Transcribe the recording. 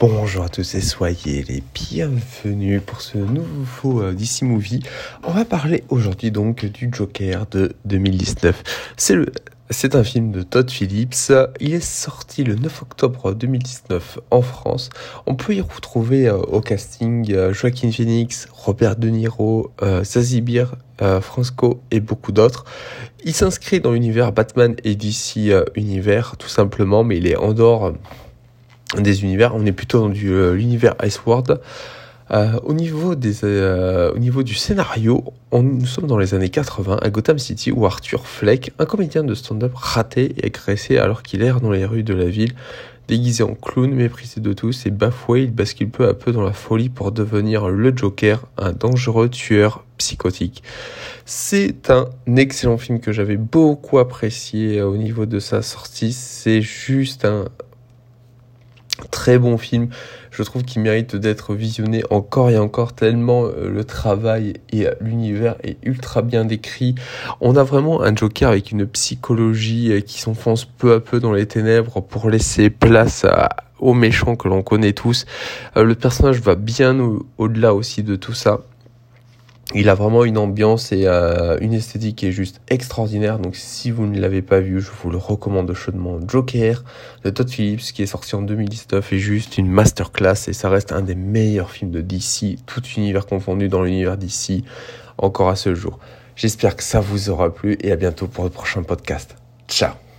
Bonjour à tous et soyez les bienvenus pour ce nouveau euh, DC Movie. On va parler aujourd'hui donc du Joker de 2019. C'est un film de Todd Phillips. Il est sorti le 9 octobre 2019 en France. On peut y retrouver euh, au casting euh, Joaquin Phoenix, Robert De Niro, euh, euh, Fransco et beaucoup d'autres. Il s'inscrit dans l'univers Batman et DC univers tout simplement, mais il est en dehors des univers. On est plutôt dans l'univers Iceworld. Euh, au, niveau des, euh, au niveau du scénario, on, nous sommes dans les années 80 à Gotham City où Arthur Fleck, un comédien de stand-up raté et agressé alors qu'il erre dans les rues de la ville, déguisé en clown, méprisé de tous et bafoué, il bascule peu à peu dans la folie pour devenir le Joker, un dangereux tueur psychotique. C'est un excellent film que j'avais beaucoup apprécié au niveau de sa sortie. C'est juste un, très bon film. Je trouve qu'il mérite d'être visionné encore et encore tellement euh, le travail et l'univers est ultra bien décrit. On a vraiment un Joker avec une psychologie euh, qui s'enfonce peu à peu dans les ténèbres pour laisser place aux méchants que l'on connaît tous. Euh, le personnage va bien au-delà aussi de tout ça. Il a vraiment une ambiance et euh, une esthétique qui est juste extraordinaire. Donc si vous ne l'avez pas vu, je vous le recommande chaudement. Joker de Todd Phillips qui est sorti en 2019 est juste une masterclass et ça reste un des meilleurs films de DC, tout univers confondu dans l'univers DC encore à ce jour. J'espère que ça vous aura plu et à bientôt pour le prochain podcast. Ciao